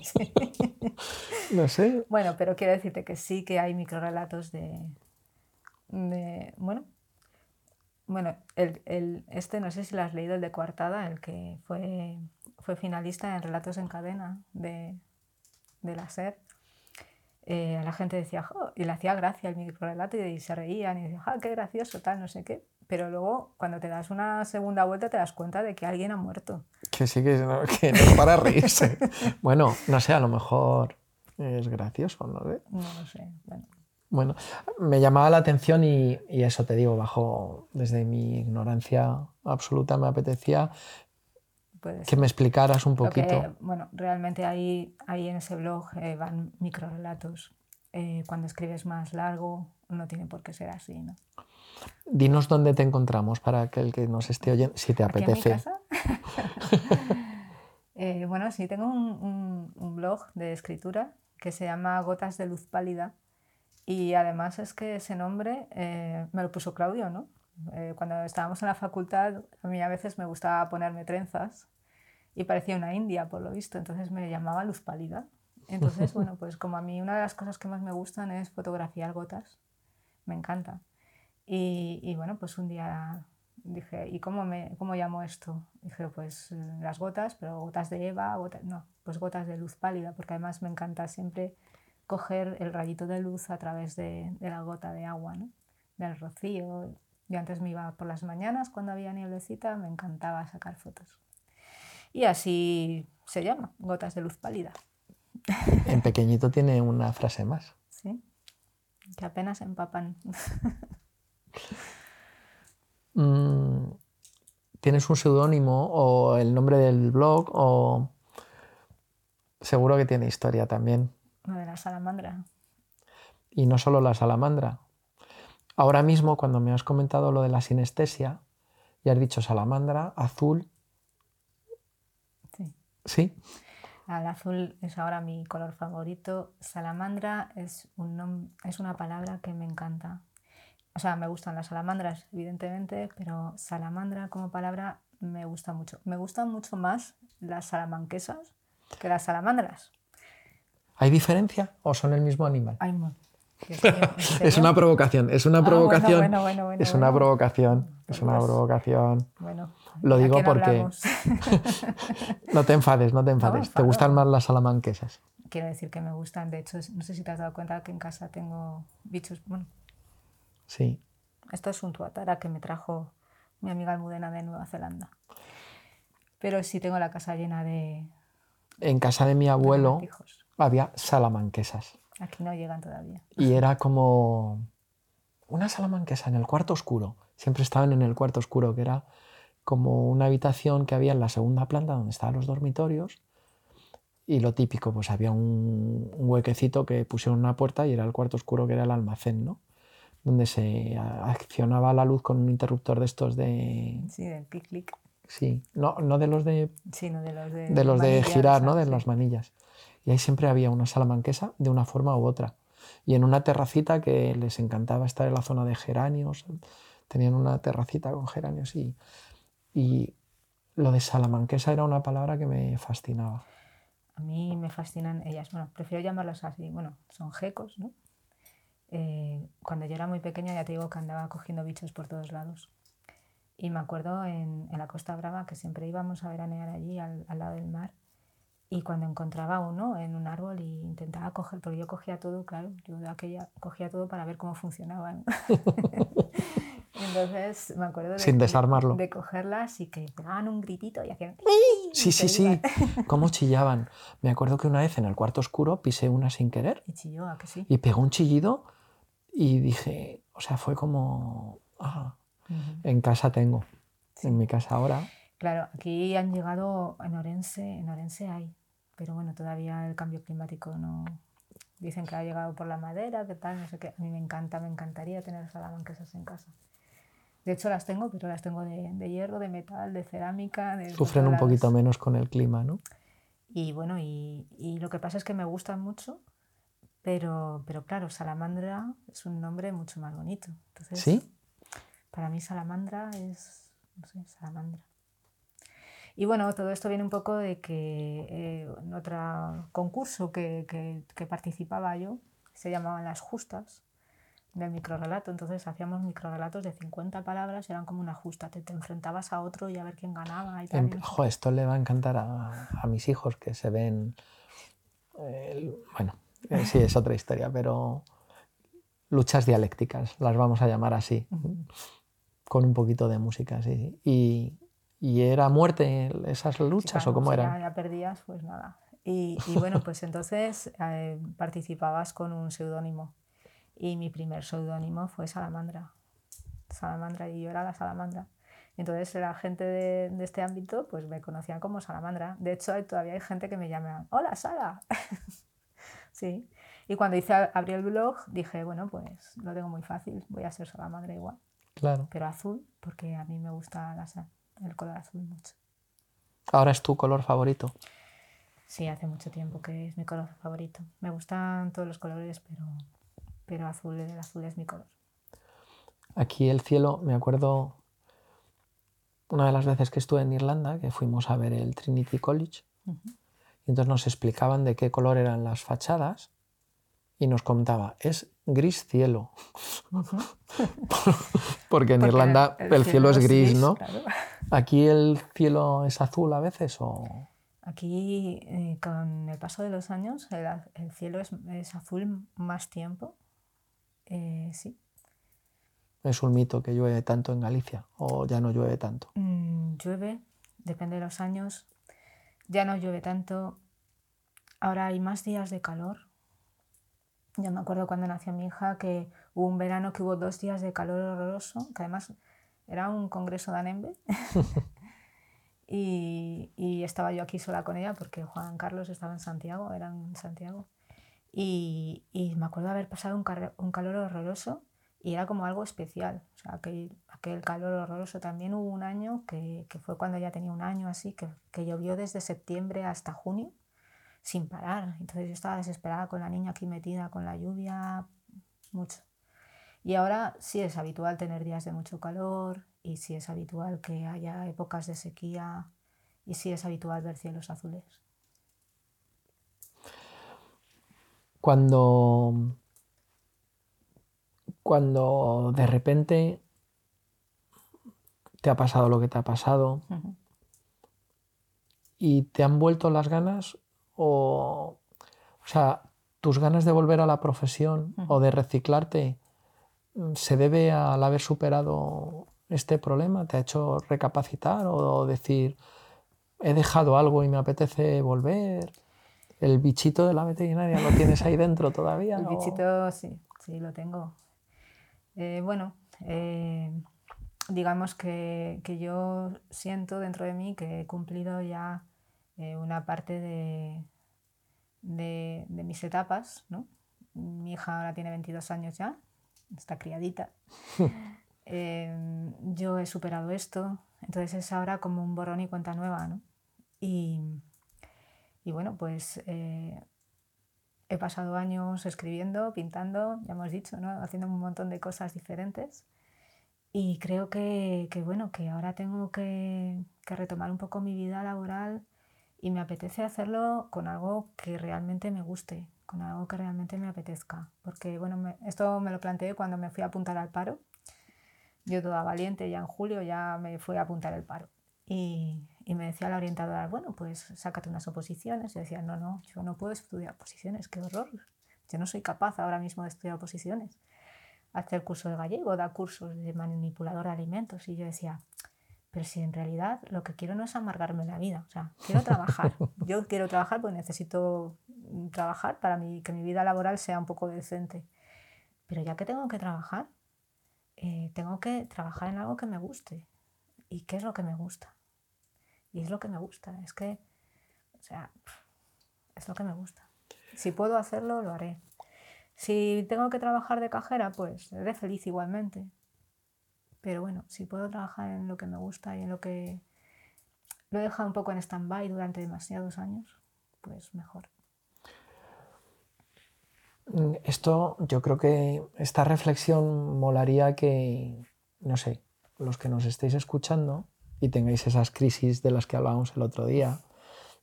Sí. No sé. Bueno, pero quiero decirte que sí que hay microrelatos de. de bueno. Bueno, el, el- este no sé si lo has leído, el de Coartada, el que fue, fue finalista en Relatos en Cadena de, de la SER. Eh, la gente decía, "Jo", y le hacía gracia el microrelato y, se reían y decían, "Ah, qué gracioso, tal, no sé qué. Pero luego, cuando te das una segunda vuelta, te das cuenta de que alguien ha muerto. Que sí que no, que no es para reírse. (laughs) Bueno, no sé, a lo mejor es gracioso, no sé. No lo sé. Bueno, Bueno, me llamaba la atención y, y eso te digo, bajo desde mi ignorancia absoluta me apetecía que me explicaras un que, poquito. bueno, realmente ahí, ahí en ese blog eh, van microrelatos. Eh, cuando escribes más largo, no tiene por qué ser así, ¿no? Dinos dónde te encontramos para que el que nos esté oyendo, si te Aquí en mi apetece. casa. (laughs) Eh, bueno, sí, tengo un, un- un blog de escritura que se llama Gotas de Luz Pálida. Y además es que ese nombre eh, me lo puso Claudio, ¿no? Eh, cuando estábamos en la facultad, a mí a veces me gustaba ponerme trenzas y parecía una india, por lo visto, entonces me llamaba Luz Pálida. Entonces, (laughs) bueno, pues como a mí una de las cosas que más me gustan es fotografiar gotas, me encanta. Y, y bueno, pues un día dije, ¿y cómo, me, cómo llamo esto? Dije, pues eh, las gotas, pero gotas de Eva, gotas, no, pues gotas de luz pálida, porque además me encanta siempre coger el rayito de luz a través de, de la gota de agua, ¿no? del rocío. Yo antes me iba por las mañanas cuando había nieblecita, me encantaba sacar fotos. Y así se llama, gotas de luz pálida, (laughs) En pequeñito tiene una frase más. ¿sí? Que apenas empapan. (laughs) Mm, ¿Tienes un seudónimo o el nombre del blog o seguro que tiene historia también? Lo de la salamandra. Y no solo la salamandra. Ahora mismo, cuando me has comentado lo de la sinestesia y has dicho salamandra, azul, Sí. El azul es ahora mi color favorito. Salamandra es, un es una palabra que me encanta. O sea, me gustan las salamandras, evidentemente, pero salamandra como palabra me gusta mucho. Me gustan mucho más las salamanquesas que las salamandras. ¿Hay diferencia o son el mismo animal? Ay, mo- Dios mío, ¿en (laughs) Es una provocación, es una Ah, bueno, provocación. bueno, bueno, bueno, es una provocación, es una provocación. Bueno, Lo ¿a digo porque-? (laughs) No te enfades, no te enfades. ¿Te gustan más las salamanquesas? Quiero decir que me gustan. De hecho, no sé si te has dado cuenta que en casa tengo bichos. Bueno, Sí. Esto es un tuatara que me trajo mi amiga Almudena de Nueva Zelanda. Pero sí tengo la casa llena de En casa de mi abuelo había salamanquesas. Aquí no llegan todavía. Y era como una salamanquesa en el cuarto oscuro. Siempre estaban en el cuarto oscuro, que era como una habitación que había en la segunda planta donde estaban los dormitorios. Y lo típico, pues había un, un huequecito que pusieron una puerta y era el cuarto oscuro que era el almacén, ¿no? Donde se accionaba la luz con un interruptor de estos de... Sí, del clic-clic. Sí, no, no de los de Sí, no de los de, de los de girar, ¿no? De las manillas. Y ahí siempre había una salamanquesa de una forma u otra. Y en una terracita que les encantaba estar en la zona de geranios. Tenían una terracita con geranios y, y lo de salamanquesa era una palabra que me fascinaba. A mí me fascinan ellas. Bueno, prefiero llamarlas así. Bueno, son gecos, ¿no? Eh, cuando yo era muy pequeña ya te digo que andaba cogiendo bichos por todos lados. Y me acuerdo en, la Costa Brava que siempre íbamos a veranear allí al, al lado del mar. Y cuando encontraba uno en un árbol y intentaba coger, porque yo cogía todo, claro, yo de aquella cogía todo para ver cómo funcionaba. ¿no? (laughs) Entonces me acuerdo de, Sin desarmarlo. de, de cogerlas y que pegaban un gritito y hacían... Sí, y sí, sí. (laughs) Cómo chillaban. Me acuerdo que una vez en el cuarto oscuro pisé una sin querer Y chilló, ¿a que sí? y pegó un chillido y dije, o sea, fue como... ah, Ujú. en casa tengo. En mi casa ahora. Claro, aquí han llegado en Orense, en Orense hay, pero bueno, todavía el cambio climático no. Dicen que ha llegado por la madera, que tal, no sé qué. A mí me encanta, me encantaría tener salamanquesas en casa. De hecho las tengo, pero las tengo de, de hierro, de metal, de cerámica. De, Sufren un poquito menos con el clima, ¿no? Y bueno, y, y lo que pasa es que me gustan mucho, pero, pero claro, Salamandra es un nombre mucho más bonito. Entonces, ¿Sí? Para mí Salamandra es, no sé, Salamandra. Y bueno, todo esto viene un poco de que eh, en otro concurso que, que, que participaba yo, se llamaban Las Justas, del microrelato. Entonces hacíamos microrelatos de 50 palabras, eran como una justa, te, te enfrentabas a otro y a ver quién ganaba y tal. Em, y no sé jo, esto le va a encantar a, a mis hijos que se ven. eh, bueno, eh, sí, es otra historia, pero luchas dialécticas, las vamos a llamar así, con un poquito de música, sí. Y, y era muerte esas luchas claro, o cómo si eran? Ya, ya perdías, pues nada. Y, y bueno, pues entonces eh, participabas con un seudónimo. Y mi primer seudónimo fue Salamandra. Salamandra, y yo era la Salamandra. Entonces la gente de, de este ámbito pues me conocían como Salamandra. De hecho, todavía hay gente que me llama, hola Sala. (laughs) sí. Y cuando hice, abrí el blog, dije, bueno, pues lo tengo muy fácil, voy a ser Salamandra igual. Claro. Pero azul, porque a mí me gusta la sa- el color azul mucho. Ahora es tu color favorito. Sí, hace mucho tiempo que es mi color favorito. Me gustan todos los colores, pero, pero azul, el azul es mi color. Aquí el cielo, me acuerdo una de las veces que estuve en Irlanda, que fuimos a ver el Trinity College, y entonces nos explicaban de qué color eran las fachadas y nos contaba, es gris cielo. (laughs) Porque en Porque Irlanda el, cielo es gris, ¿no? claro. Aquí el cielo es azul a veces o Aquí, eh, con el paso de los años, el, cielo es, es azul más tiempo. Eh, sí. es un mito que llueve tanto en Galicia o ya no llueve tanto. Mm, llueve, depende de los años. Ya no llueve tanto. Ahora hay más días de calor. Yo me acuerdo cuando nació mi hija que hubo un verano que hubo dos días de calor horroroso, que además era un congreso de Anembe. (laughs) y, y estaba yo aquí sola con ella porque Juan Carlos estaba en Santiago, era en Santiago. Y, y me acuerdo de haber pasado un calor horroroso y era como algo especial. O sea, aquel, aquel calor horroroso. También hubo un año que, que fue cuando ya tenía un año así, que, que llovió desde septiembre hasta junio sin parar. Entonces yo estaba desesperada con la niña aquí metida con la lluvia, mucho. Y ahora sí es habitual tener días de mucho calor y sí es habitual que haya épocas de sequía y sí es habitual ver cielos azules. Cuando, cuando de repente te ha pasado lo que te ha pasado y te han vuelto las ganas o, o sea, tus ganas de volver a la profesión o de reciclarte se debe al haber superado este problema, te ha hecho recapacitar o decir he dejado algo y me apetece volver. El bichito de la veterinaria lo tienes ahí dentro todavía. El o- bichito sí, sí lo tengo. Eh, bueno, eh, digamos que, que yo siento dentro de mí que he cumplido ya eh, una parte de, de, de mis etapas, ¿no? Mi hija ahora tiene 22 años ya, está criadita. (laughs) Eh, yo he superado esto, entonces es ahora como un borrón y cuenta nueva, ¿no? Y, y bueno, pues eh, he pasado años escribiendo, pintando, ya hemos dicho, ¿no? Haciendo un montón de cosas diferentes. Y creo que, que, bueno, que ahora tengo que, que retomar un poco mi vida laboral y me apetece hacerlo con algo que realmente me guste, con algo que realmente me apetezca. Porque, bueno, me- esto me lo planteé cuando me fui a apuntar al paro. Yo toda valiente, ya en julio ya me fui a apuntar al paro. Y, y me decía la orientadora, bueno, pues sácate unas oposiciones. Yo decía, no, no, yo no puedo estudiar oposiciones, qué horror. Yo no soy capaz ahora mismo de estudiar oposiciones. Hacer curso de gallego, dar cursos de manipulador de alimentos. Y yo decía, pero si en realidad lo que quiero no es amargarme la vida, o sea, quiero trabajar. (laughs) Yo quiero trabajar porque necesito trabajar para mi- que mi vida laboral sea un poco decente. Pero ya que tengo que trabajar, eh, tengo que trabajar en algo que me guste. ¿Y qué es lo que me gusta? Y es lo que me gusta. Es que, o sea, es lo que me gusta. Si puedo hacerlo, lo haré. Si tengo que trabajar de cajera, pues seré feliz igualmente. Pero bueno, si puedo trabajar en lo que me gusta y en lo que lo he dejado un poco en stand-by durante demasiados años, pues mejor. Mm, esto, yo creo que esta reflexión molaría que, no sé, los que nos estéis escuchando y tengáis esas crisis de las que hablábamos el otro día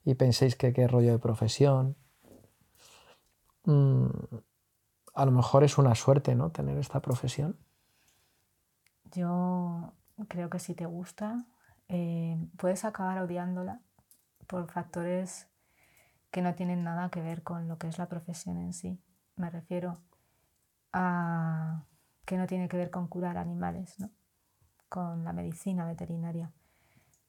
y penséis que qué rollo de profesión, mm, a lo mejor es una suerte, ¿no? Tener esta profesión. Yo creo que si te gusta, eh, puedes acabar odiándola por factores que no tienen nada que ver con lo que es la profesión en sí. Me refiero a que no tiene que ver con curar animales, ¿no? con la medicina veterinaria.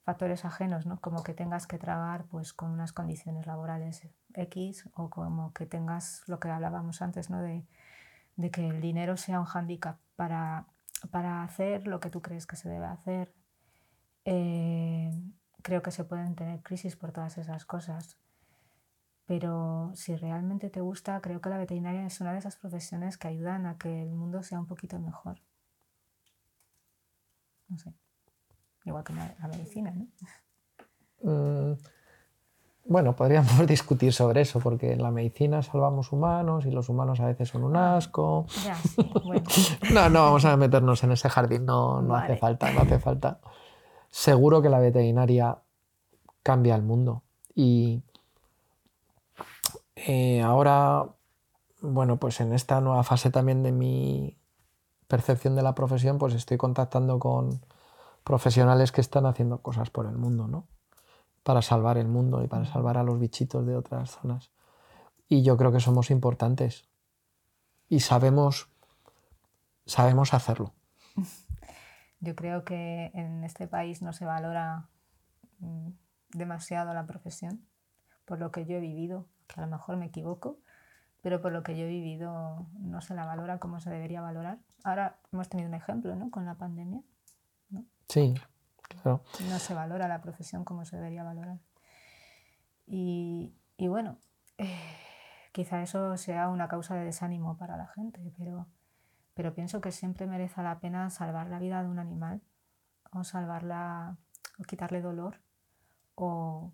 Factores ajenos, ¿no? como que tengas que trabajar pues, con unas condiciones laborales X o como que tengas lo que hablábamos antes, ¿no? de, de que el dinero sea un hándicap para, para hacer lo que tú crees que se debe hacer. Eh, creo que se pueden tener crisis por todas esas cosas. Pero si realmente te gusta, creo que la veterinaria es una de esas profesiones que ayudan a que el mundo sea un poquito mejor. No sé. Igual que la medicina, ¿no? Mm, bueno, podríamos (laughs) discutir sobre eso, porque en la medicina salvamos humanos y los humanos a veces son un ah, asco. Ya, sí, bueno. (laughs) no, no vamos a meternos en ese jardín, no, no hace falta, no hace falta. Seguro que la veterinaria cambia el mundo. Y eh, ahora, bueno, pues en esta nueva fase también de mi percepción de la profesión, pues estoy contactando con profesionales que están haciendo cosas por el mundo, ¿no? Para salvar el mundo y para salvar a los bichitos de otras zonas. Y yo creo que somos importantes y sabemos, sabemos hacerlo. (laughs) Yo creo que en este país no se valora mm, demasiado la profesión, por lo que yo he vivido, que a lo mejor me equivoco, pero por lo que yo he vivido no se la valora como se debería valorar. Ahora hemos tenido un ejemplo ¿no? con la pandemia. Sí, claro. No se valora la profesión como se debería valorar. Y, y bueno, eh, quizá eso sea una causa de desánimo para la gente, pero, pero pienso que siempre merece la pena salvar la vida de un animal o salvarla o quitarle dolor o,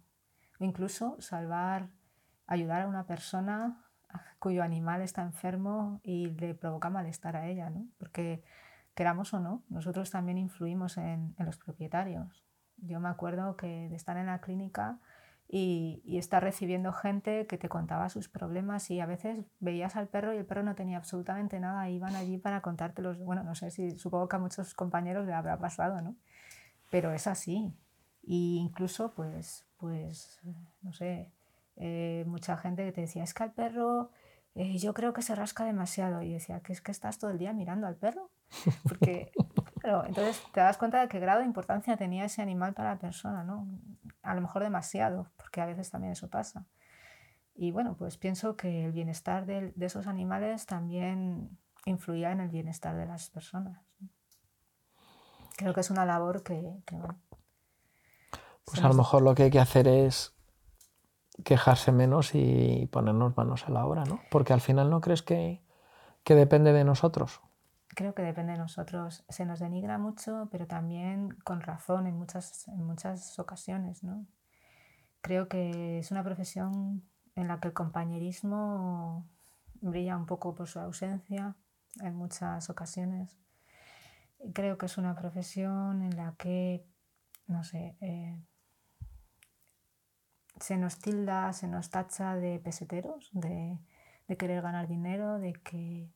o incluso salvar, ayudar a una persona cuyo animal está enfermo y le provoca malestar a ella, ¿no? Porque queramos o no, nosotros también influimos en, los propietarios. Yo me acuerdo que de estar en la clínica y, estar recibiendo gente que te contaba sus problemas y a veces veías al perro y el perro no tenía absolutamente nada, iban allí para contártelos. Bueno, no sé si supongo que a muchos compañeros le habrá pasado, ¿no? Pero es así. Y incluso, pues, pues no sé, eh, mucha gente que te decía, es que al perro eh, yo creo que se rasca demasiado. Y decía, que es que estás todo el día mirando al perro. (laughs) Porque, claro, entonces te das cuenta de qué grado de importancia tenía ese animal para la persona, ¿no? A lo mejor demasiado, porque a veces también eso pasa. Y bueno, pues pienso que el bienestar de, de esos animales también influía en el bienestar de las personas. Creo que es una labor que, que bueno, pues a lo mejor lo que hay que hacer es quejarse menos y ponernos manos a la obra, ¿no? Porque al final no crees que, que depende de nosotros. Creo que depende de nosotros. Se nos denigra mucho, pero también con razón en muchas, en muchas ocasiones, ¿no? Creo que es una profesión en la que el compañerismo brilla un poco por su ausencia en muchas ocasiones. Creo que es una profesión en la que, no sé, eh, se nos tilda, se nos tacha de peseteros, de, querer ganar dinero, de que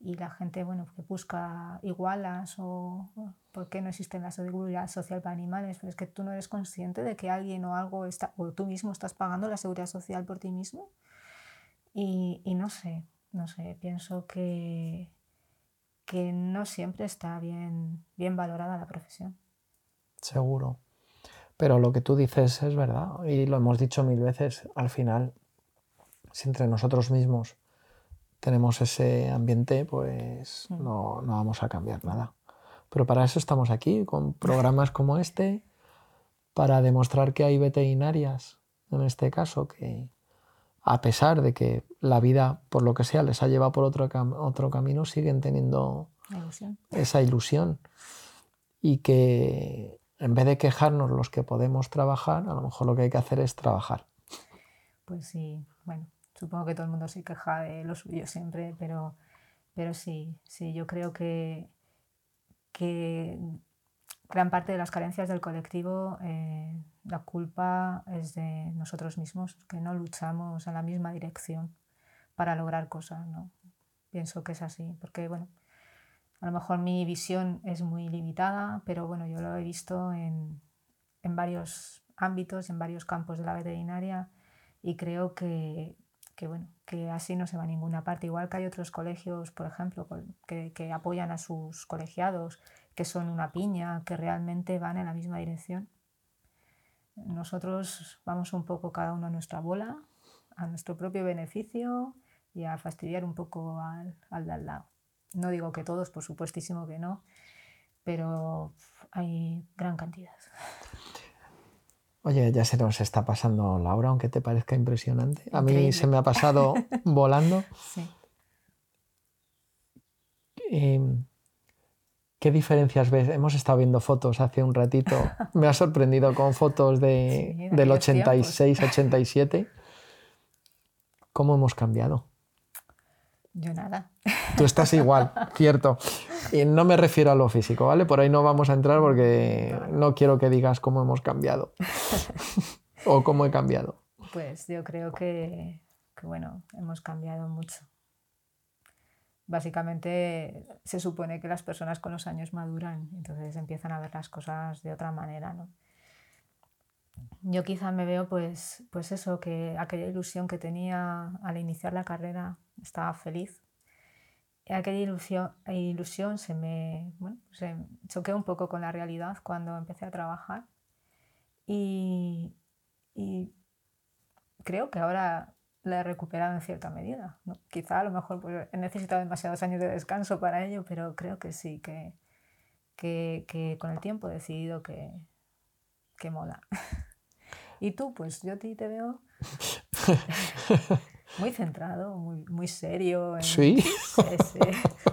y la gente bueno que busca igualas o por qué no existe la seguridad social para animales, pero es que tú no eres consciente de que alguien o algo está o tú mismo estás pagando la seguridad social por ti mismo y, y no sé, no sé, pienso que que no siempre está bien, bien valorada la profesión. Seguro. Pero lo que tú dices es verdad y lo hemos dicho mil veces. Al final, si entre nosotros mismos tenemos ese ambiente, pues mm. no, no vamos a cambiar nada. Pero para eso estamos aquí, con programas como este, para demostrar que hay veterinarias, en este caso, que a pesar de que la vida, por lo que sea, les ha llevado por otro, otro camino, siguen teniendo esa ilusión. Y que en vez de quejarnos los que podemos trabajar, a lo mejor lo que hay que hacer es trabajar. Pues sí, bueno, supongo que todo el mundo se queja de lo suyo siempre, pero, pero sí, sí, yo creo que, que gran parte de las carencias del colectivo, eh, la culpa es de nosotros mismos, que no luchamos en la misma dirección para lograr cosas, ¿no? Pienso que es así, porque bueno, a lo mejor mi visión es muy limitada, pero bueno, yo lo he visto en, varios ámbitos, en varios campos de la veterinaria y creo que, que, bueno, que así no se va a ninguna parte. Igual que hay otros colegios, por ejemplo, que, que, apoyan a sus colegiados, que son una piña, que realmente van en la misma dirección. Nosotros vamos un poco cada uno a nuestra bola, a nuestro propio beneficio y a fastidiar un poco al, al de al lado. No digo que todos, por supuestísimo que no, pero hay gran cantidad. Oye, ya se nos está pasando la hora, aunque te parezca impresionante. A mí se me ha pasado (laughs) volando. Sí. Em, ¿Qué diferencias ves? Hemos estado viendo fotos hace un ratito. (laughs) Me ha sorprendido con fotos de, del 86, 87. ¿Cómo hemos cambiado? Yo nada. Tú estás igual, cierto. Y no me refiero a lo físico, ¿vale? Por ahí no vamos a entrar porque no quiero que digas cómo hemos cambiado (laughs) o cómo he cambiado. Pues yo creo que, que, bueno, hemos cambiado mucho. Básicamente se supone que las personas con los años maduran, entonces empiezan a ver las cosas de otra manera, ¿no? Yo quizá me veo pues, pues eso, que aquella ilusión que tenía al iniciar la carrera estaba feliz. Aquella ilusión, ilusión se me bueno, se un poco con la realidad cuando empecé a trabajar. Y, y creo que ahora la he recuperado en cierta medida. ¿no? Quizá a lo mejor pues, he necesitado demasiados años de descanso para ello, pero creo que sí, que, que, que con el tiempo he decidido que, que mola. (laughs) y tú, pues yo a ti te veo (laughs) muy centrado, muy, muy serio. ¿Sí? (laughs)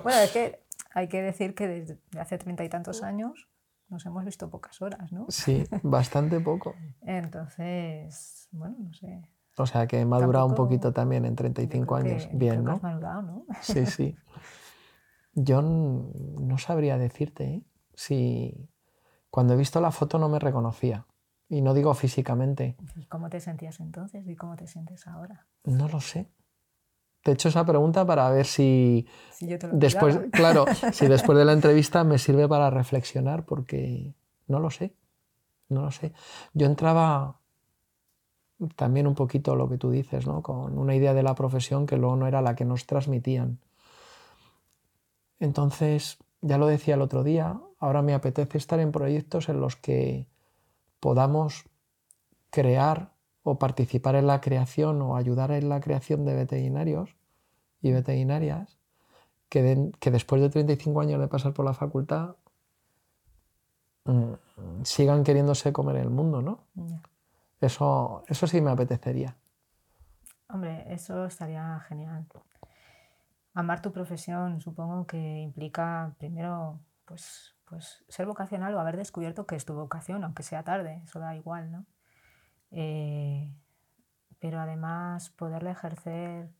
Bueno, es que hay que decir que desde hace treinta y tantos años nos hemos visto pocas horas, ¿no? Sí, bastante poco. Entonces, bueno, no sé. O sea que he madurado un poquito también en 35 años. Bien, ¿no? Has madurado, ¿no? Sí, sí. Yo no sabría decirte ¿eh? si cuando he visto la foto no me reconocía. Y no digo físicamente. ¿Y cómo te sentías entonces y cómo te sientes ahora? No lo sé. Te he hecho esa pregunta para ver si, si yo te lo después, claro, si (laughs) después de la entrevista me sirve para reflexionar, porque no lo sé, no lo sé. Yo entraba también un poquito lo que tú dices, ¿no? Con una idea de la profesión que luego no era la que nos transmitían. Entonces, ya lo decía el otro día, ahora me apetece estar en proyectos en los que podamos crear o participar en la creación o ayudar en la creación de veterinarios y veterinarias que, que después de 35 años de pasar por la facultad mm, sigan queriéndose comer el mundo, ¿no? Eso, eso sí me apetecería. Hombre, eso estaría genial. Amar tu profesión supongo que implica primero pues pues ser vocacional o haber descubierto que es tu vocación, aunque sea tarde, eso da igual, ¿no? Eh, pero además poderla ejercer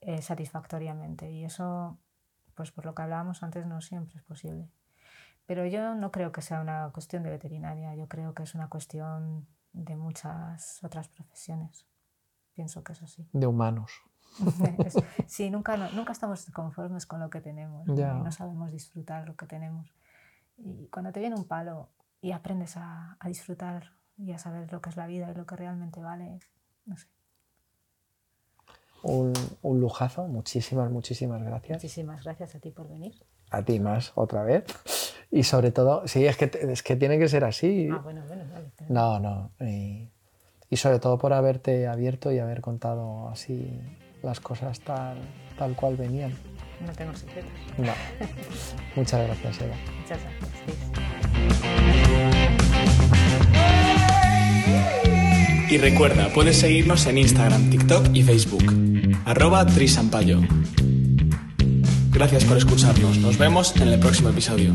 eh, satisfactoriamente y eso, pues por lo que hablábamos antes, no siempre es posible. Pero yo no creo que sea una cuestión de veterinaria, yo creo que es una cuestión de muchas otras profesiones. Pienso que es así. De humanos. (laughs) (laughs) sí, nunca, nunca estamos conformes con lo que tenemos no sabemos disfrutar lo que tenemos. Y cuando te viene un palo y aprendes a, a, disfrutar y a saber lo que es la vida y lo que realmente vale, no sé. Un, un, lujazo, muchísimas, muchísimas gracias. Muchísimas gracias a ti por venir. A ti más, otra vez. Y sobre todo, sí, es que, es que tiene que ser así. Ah, bueno, bueno, vale. No, no. Y, y, sobre todo por haberte abierto y haber contado así las cosas tal, tal cual venían. No tengo secretos. No. Muchas gracias, Eva. Muchas gracias. Y recuerda, puedes seguirnos en Instagram, TikTok y Facebook. Arroba Trisampayo. Gracias por escucharnos. Nos vemos en el próximo episodio.